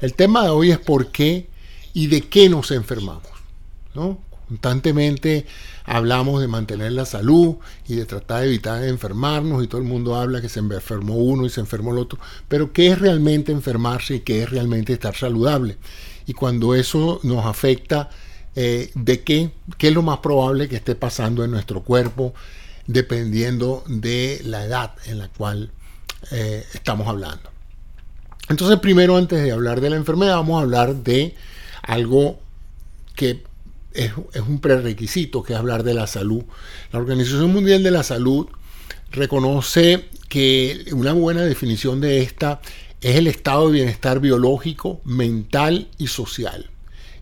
El tema de hoy es por qué y de qué nos enfermamos. ¿no? Constantemente hablamos de mantener la salud y de tratar de evitar enfermarnos y todo el mundo habla que se enfermó uno y se enfermó el otro, pero ¿qué es realmente enfermarse y qué es realmente estar saludable? Y cuando eso nos afecta, eh, ¿de qué? ¿Qué es lo más probable que esté pasando en nuestro cuerpo dependiendo de la edad en la cual eh, estamos hablando? Entonces primero antes de hablar de la enfermedad vamos a hablar de algo que es, un prerequisito, que es hablar de la salud. La Organización Mundial de la Salud reconoce que una buena definición de esta es el estado de bienestar biológico, mental y social,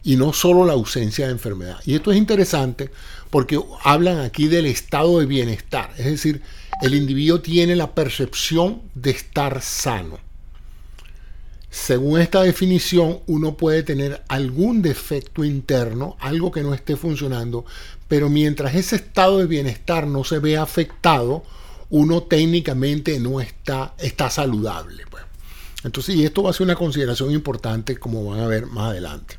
y no solo la ausencia de enfermedad. Y esto es interesante porque hablan aquí del estado de bienestar, es decir, el individuo tiene la percepción de estar sano. Según esta definición, uno puede tener algún defecto interno, algo que no esté funcionando, pero mientras ese estado de bienestar no se ve afectado, uno técnicamente no está, está saludable. Pues. Entonces, y esto va a ser una consideración importante, como van a ver más adelante.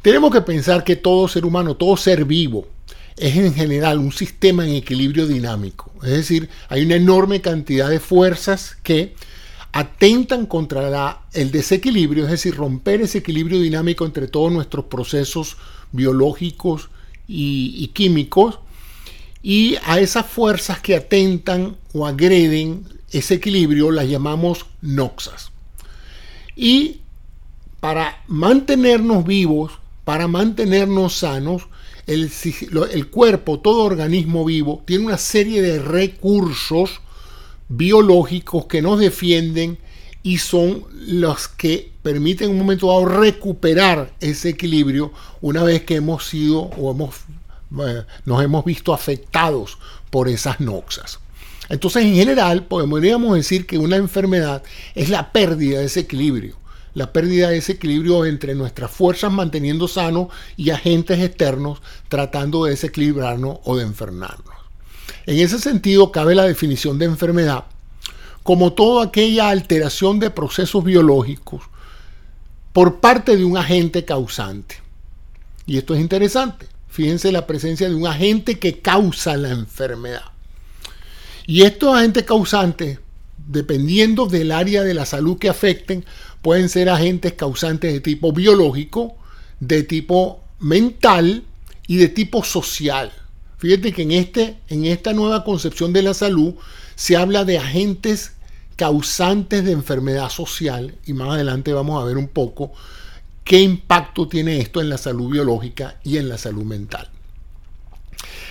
Tenemos que pensar que todo ser humano, todo ser vivo, es en general un sistema en equilibrio dinámico. Es decir, hay una enorme cantidad de fuerzas que atentan contra el desequilibrio, es decir, romper ese equilibrio dinámico entre todos nuestros procesos biológicos y, químicos, y a esas fuerzas que atentan o agreden ese equilibrio las llamamos noxas. Y para mantenernos vivos, para mantenernos sanos, el, el, cuerpo, todo organismo vivo, tiene una serie de recursos biológicos que nos defienden y son los que permiten en un momento dado recuperar ese equilibrio una vez que hemos sido o hemos, nos hemos visto afectados por esas noxas. Entonces, en general, podríamos decir que una enfermedad es la pérdida de ese equilibrio, la pérdida de ese equilibrio entre nuestras fuerzas manteniendo sano y agentes externos tratando de desequilibrarnos o de enfermarnos. En ese sentido, cabe la definición de enfermedad como toda aquella alteración de procesos biológicos por parte de un agente causante. Y esto es interesante. Fíjense la presencia de un agente que causa la enfermedad. Y estos agentes causantes, dependiendo del área de la salud que afecten, pueden ser agentes causantes de tipo biológico, de tipo mental y de tipo social. Fíjate que en, este, en esta nueva concepción de la salud se habla de agentes causantes de enfermedad social y más adelante vamos a ver un poco qué impacto tiene esto en la salud biológica y en la salud mental.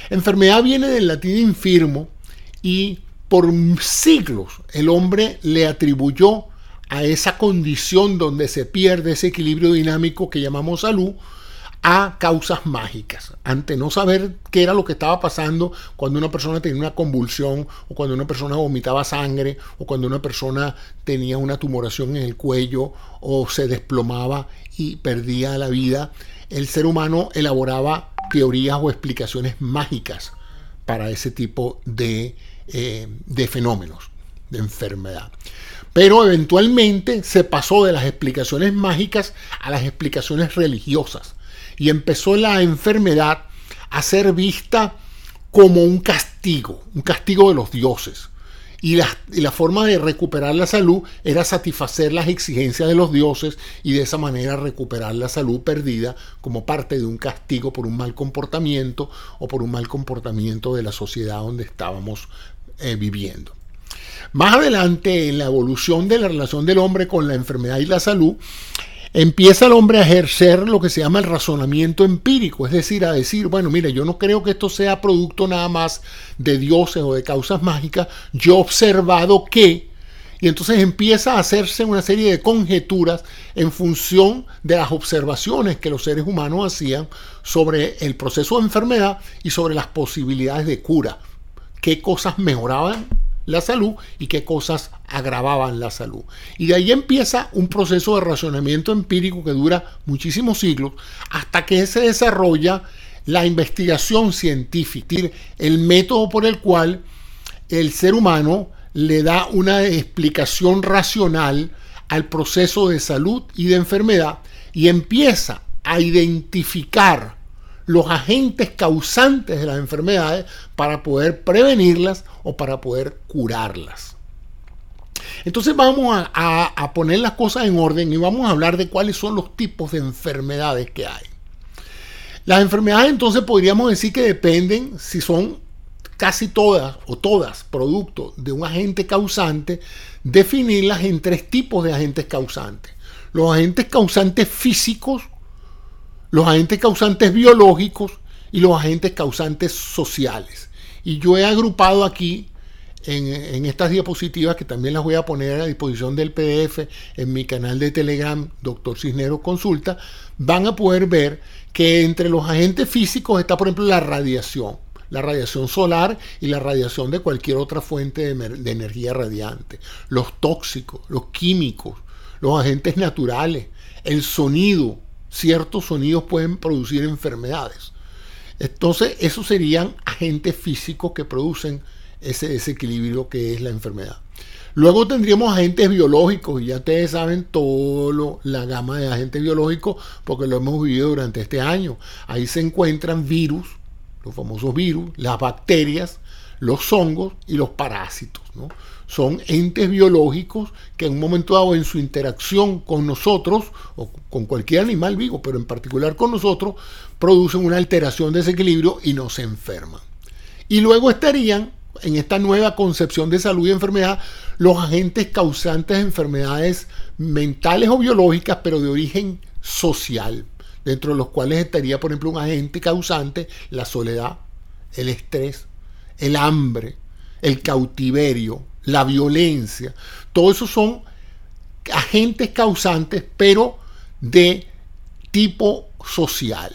Enfermedad viene del latín infirmo y por siglos el hombre le atribuyó a esa condición donde se pierde ese equilibrio dinámico que llamamos salud a causas mágicas, ante no saber qué era lo que estaba pasando cuando una persona tenía una convulsión o cuando una persona vomitaba sangre o cuando una persona tenía una tumoración en el cuello o se desplomaba y perdía la vida, el ser humano elaboraba teorías o explicaciones mágicas para ese tipo de, eh, de fenómenos, de enfermedad. Pero eventualmente se pasó de las explicaciones mágicas a las explicaciones religiosas y empezó la enfermedad a ser vista como un castigo, un castigo de los dioses. Y la, forma de recuperar la salud era satisfacer las exigencias de los dioses y de esa manera recuperar la salud perdida como parte de un castigo por un mal comportamiento o por un mal comportamiento de la sociedad donde estábamos eh, viviendo. Más adelante, en la evolución de la relación del hombre con la enfermedad y la salud, empieza el hombre a ejercer lo que se llama el razonamiento empírico, es decir, a decir, bueno, mire, yo no creo que esto sea producto nada más de dioses o de causas mágicas, yo he observado que, y entonces empieza a hacerse una serie de conjeturas en función de las observaciones que los seres humanos hacían sobre el proceso de enfermedad y sobre las posibilidades de cura, qué cosas mejoraban la salud y qué cosas agravaban la salud. Y de ahí empieza un proceso de razonamiento empírico que dura muchísimos siglos hasta que se desarrolla la investigación científica, el método por el cual el ser humano le da una explicación racional al proceso de salud y de enfermedad y empieza a identificar los agentes causantes de las enfermedades para poder prevenirlas o para poder curarlas. Entonces vamos a, poner las cosas en orden y vamos a hablar de cuáles son los tipos de enfermedades que hay. Las enfermedades entonces podríamos decir que dependen si son casi todas o todas producto de un agente causante, definirlas en tres tipos de agentes causantes. Los agentes causantes físicos, los agentes causantes biológicos y los agentes causantes sociales. Y yo he agrupado aquí en, estas diapositivas, que también las voy a poner a disposición del PDF en mi canal de Telegram, Doctor Cisneros Consulta, van a poder ver que entre los agentes físicos está, por ejemplo, la radiación, la radiación solar y la radiación de cualquier otra fuente de, de energía radiante, los tóxicos, los químicos, los agentes naturales, el sonido, ciertos sonidos pueden producir enfermedades. Entonces, esos serían agentes físicos que producen ese desequilibrio que es la enfermedad. Luego tendríamos agentes biológicos, y ya ustedes saben toda la gama de agentes biológicos porque lo hemos vivido durante este año. Ahí se encuentran virus, los famosos virus, las bacterias, los hongos y los parásitos. Son entes biológicos que en un momento dado en su interacción con nosotros, o con cualquier animal vivo, pero en particular con nosotros, producen una alteración de ese equilibrio y nos enferman. Y luego estarían en esta nueva concepción de salud y enfermedad los agentes causantes de enfermedades mentales o biológicas, pero de origen social, dentro de los cuales estaría, por ejemplo, un agente causante, la soledad, el estrés, el hambre, el cautiverio, la violencia. Todo eso son agentes causantes, pero de tipo social.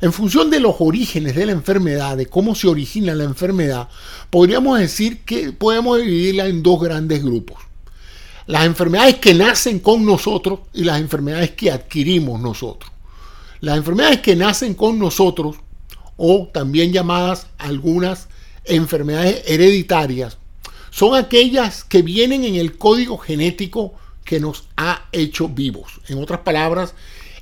En función de los orígenes de la enfermedad, de cómo se origina la enfermedad, podríamos decir que podemos dividirla en dos grandes grupos. Las enfermedades que nacen con nosotros y las enfermedades que adquirimos nosotros. Las enfermedades que nacen con nosotros, o también llamadas algunas enfermedades hereditarias, son aquellas que vienen en el código genético que nos ha hecho vivos. En otras palabras,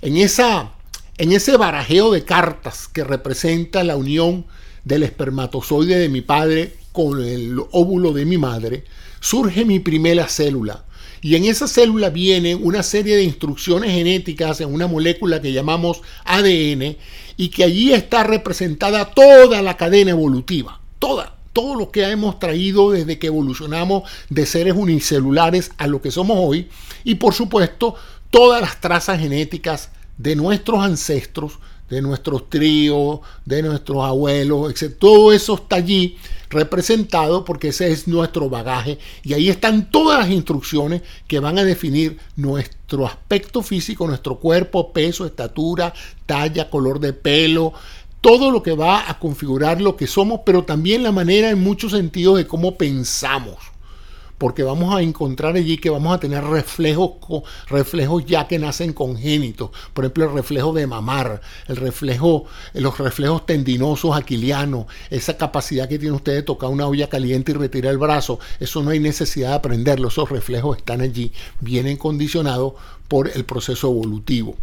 en esa en ese barajeo de cartas que representa la unión del espermatozoide de mi padre con el óvulo de mi madre, surge mi primera célula. Y en esa célula viene una serie de instrucciones genéticas en una molécula que llamamos ADN y que allí está representada toda la cadena evolutiva, toda, todo lo que hemos traído desde que evolucionamos de seres unicelulares a lo que somos hoy y por supuesto todas las trazas genéticas de nuestros ancestros, de nuestros tríos, de nuestros abuelos, etc. Todo eso está allí representado porque ese es nuestro bagaje y ahí están todas las instrucciones que van a definir nuestro aspecto físico, nuestro cuerpo, peso, estatura, talla, color de pelo, todo lo que va a configurar lo que somos, pero también la manera en muchos sentidos de cómo pensamos porque vamos a encontrar allí que vamos a tener reflejos, reflejos ya que nacen congénitos, por ejemplo el reflejo de mamar, el reflejo, los reflejos tendinosos aquilianos, esa capacidad que tiene usted de tocar una olla caliente y retirar el brazo, eso no hay necesidad de aprenderlo, esos reflejos están allí, vienen condicionados por el proceso evolutivo.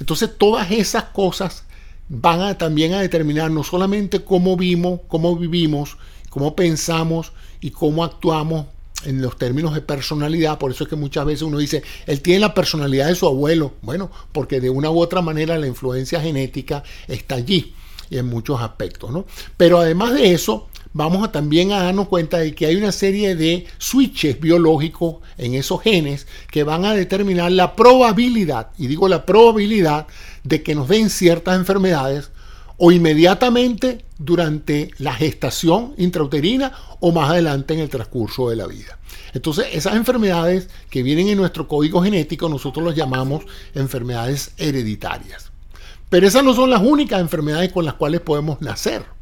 Entonces todas esas cosas van también a determinar no solamente cómo vimos, cómo vivimos, cómo pensamos y cómo actuamos en los términos de personalidad, por eso es que muchas veces uno dice, él tiene la personalidad de su abuelo, bueno, porque de una u otra manera la influencia genética está allí y en muchos aspectos, ¿no? Pero además de eso, vamos a también a darnos cuenta de que hay una serie de switches biológicos en esos genes que van a determinar la probabilidad, y digo la probabilidad de que nos den ciertas enfermedades o inmediatamente durante la gestación intrauterina o más adelante en el transcurso de la vida. Entonces, esas enfermedades que vienen en nuestro código genético, nosotros las llamamos enfermedades hereditarias. Pero esas no son las únicas enfermedades con las cuales podemos nacer.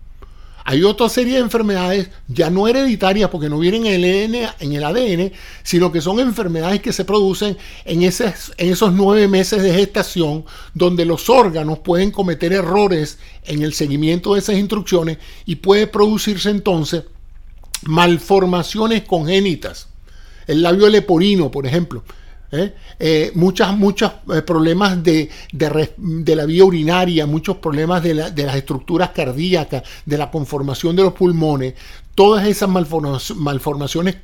Hay otra serie de enfermedades ya no hereditarias porque no vienen en el, ADN, sino que son enfermedades que se producen en, en esos nueve meses de gestación, donde los órganos pueden cometer errores en el seguimiento de esas instrucciones y puede producirse entonces malformaciones congénitas. El labio leporino, por ejemplo, ¿eh? Eh, muchas, muchos eh, problemas de, de, la vía urinaria, muchos problemas de, de, las estructuras cardíacas, de la conformación de los pulmones, todas esas malformaciones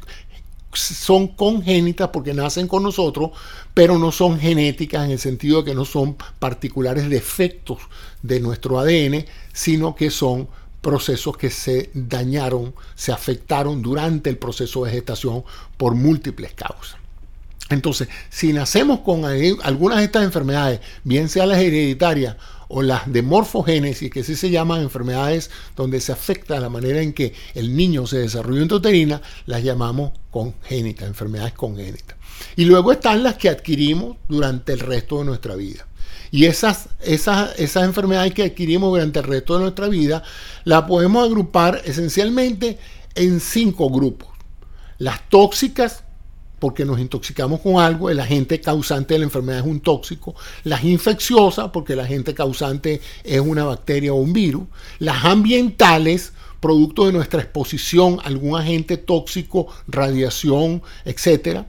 son congénitas porque nacen con nosotros, pero no son genéticas en el sentido de que no son particulares defectos de nuestro ADN, sino que son procesos que se dañaron, se afectaron durante el proceso de gestación por múltiples causas. Entonces, si nacemos con algunas de estas enfermedades, bien sea las hereditarias o las de morfogénesis, que sí se llaman enfermedades donde se afecta la manera en que el niño se desarrolla intrauterina, las llamamos congénitas, enfermedades congénitas. Y luego están las que adquirimos durante el resto de nuestra vida. Y esas, esas enfermedades que adquirimos durante el resto de nuestra vida, las podemos agrupar esencialmente en cinco grupos. Las tóxicas, porque nos intoxicamos con algo, el agente causante de la enfermedad es un tóxico, las infecciosas, porque el agente causante es una bacteria o un virus, las ambientales, producto de nuestra exposición a algún agente tóxico, radiación, etc.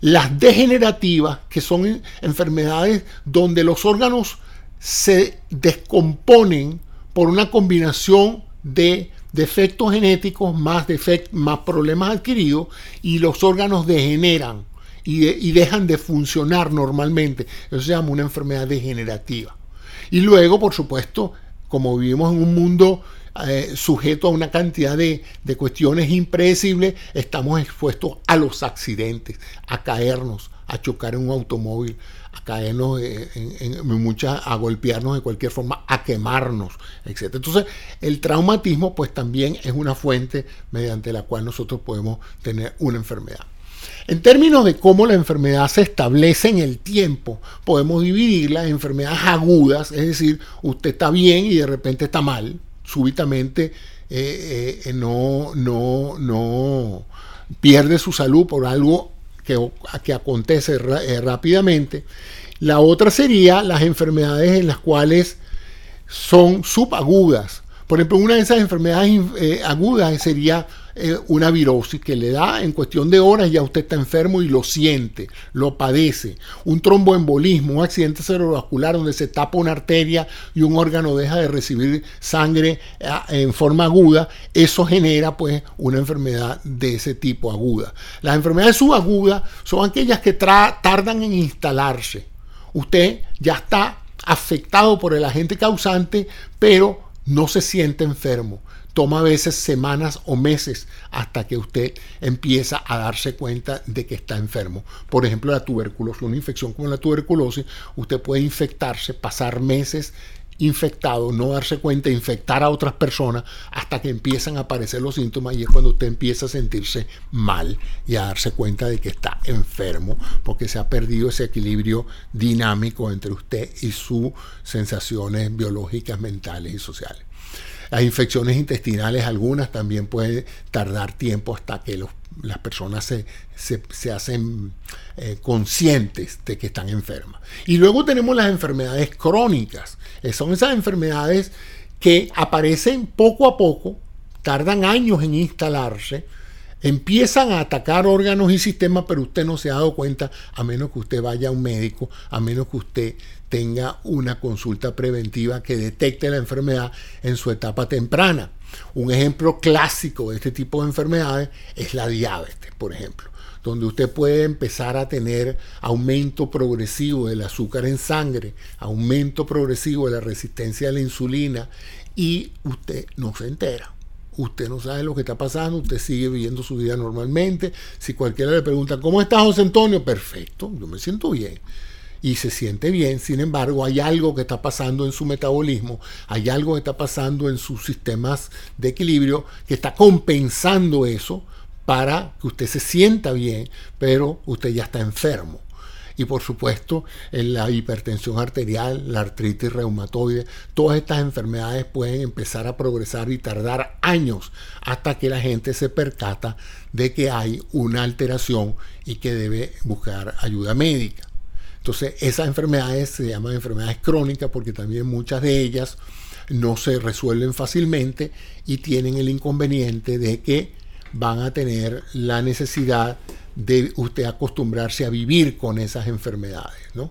Las degenerativas, que son enfermedades donde los órganos se descomponen por una combinación de defectos genéticos más, más problemas adquiridos y los órganos degeneran y, dejan de funcionar normalmente. Eso se llama una enfermedad degenerativa. Y luego, por supuesto, como vivimos en un mundo eh, sujeto a una cantidad de, de, cuestiones impredecibles, estamos expuestos a los accidentes, a caernos, a chocar en un automóvil, a caernos en, muchas, a golpearnos de cualquier forma, a quemarnos, etc. Entonces, el traumatismo, pues también es una fuente mediante la cual nosotros podemos tener una enfermedad. En términos de cómo la enfermedad se establece en el tiempo, podemos dividirla en enfermedades agudas, es decir, usted está bien y de repente está mal, súbitamente eh, eh, no, no, no pierde su salud por algo que, acontece eh, rápidamente. La otra sería las enfermedades en las cuales son subagudas. Por ejemplo, una de esas enfermedades agudas sería eh, una virosis que le da en cuestión de horas, ya usted está enfermo y lo siente, lo padece. Un tromboembolismo, un accidente cerebrovascular donde se tapa una arteria y un órgano deja de recibir sangre eh, en forma aguda, eso genera pues una enfermedad de ese tipo aguda. Las enfermedades subagudas son aquellas que tardan en instalarse. Usted ya está afectado por el agente causante, pero no se siente enfermo. Toma a veces semanas o meses hasta que usted empieza a darse cuenta de que está enfermo. Por ejemplo, la tuberculosis, una infección como la tuberculosis, usted puede infectarse, pasar meses infectado, no darse cuenta, infectar a otras personas hasta que empiezan a aparecer los síntomas y es cuando usted empieza a sentirse mal y a darse cuenta de que está enfermo porque se ha perdido ese equilibrio dinámico entre usted y sus sensaciones biológicas, mentales y sociales. Las infecciones intestinales, algunas también pueden tardar tiempo hasta que las personas se, hacen eh, conscientes de que están enfermas. Y luego tenemos las enfermedades crónicas. Eh, son esas enfermedades que aparecen poco a poco, tardan años en instalarse, empiezan a atacar órganos y sistemas, pero usted no se ha dado cuenta a menos que usted vaya a un médico, a menos que usted tenga una consulta preventiva que detecte la enfermedad en su etapa temprana. Un ejemplo clásico de este tipo de enfermedades es la diabetes, por ejemplo, donde usted puede empezar a tener aumento progresivo del azúcar en sangre, aumento progresivo de la resistencia a la insulina y usted no se entera. Usted no sabe lo que está pasando, usted sigue viviendo su vida normalmente. Si cualquiera le pregunta, ¿cómo está José Antonio? Perfecto, yo me siento bien y se siente bien, sin embargo hay algo que está pasando en su metabolismo, hay algo que está pasando en sus sistemas de equilibrio que está compensando eso para que usted se sienta bien, pero usted ya está enfermo. Y por supuesto, la hipertensión arterial, la artritis reumatoide, todas estas enfermedades pueden empezar a progresar y tardar años hasta que la gente se percata de que hay una alteración y que debe buscar ayuda médica. Entonces, esas enfermedades se llaman enfermedades crónicas porque también muchas de ellas no se resuelven fácilmente y tienen el inconveniente de que van a tener la necesidad de usted acostumbrarse a vivir con esas enfermedades, ¿no?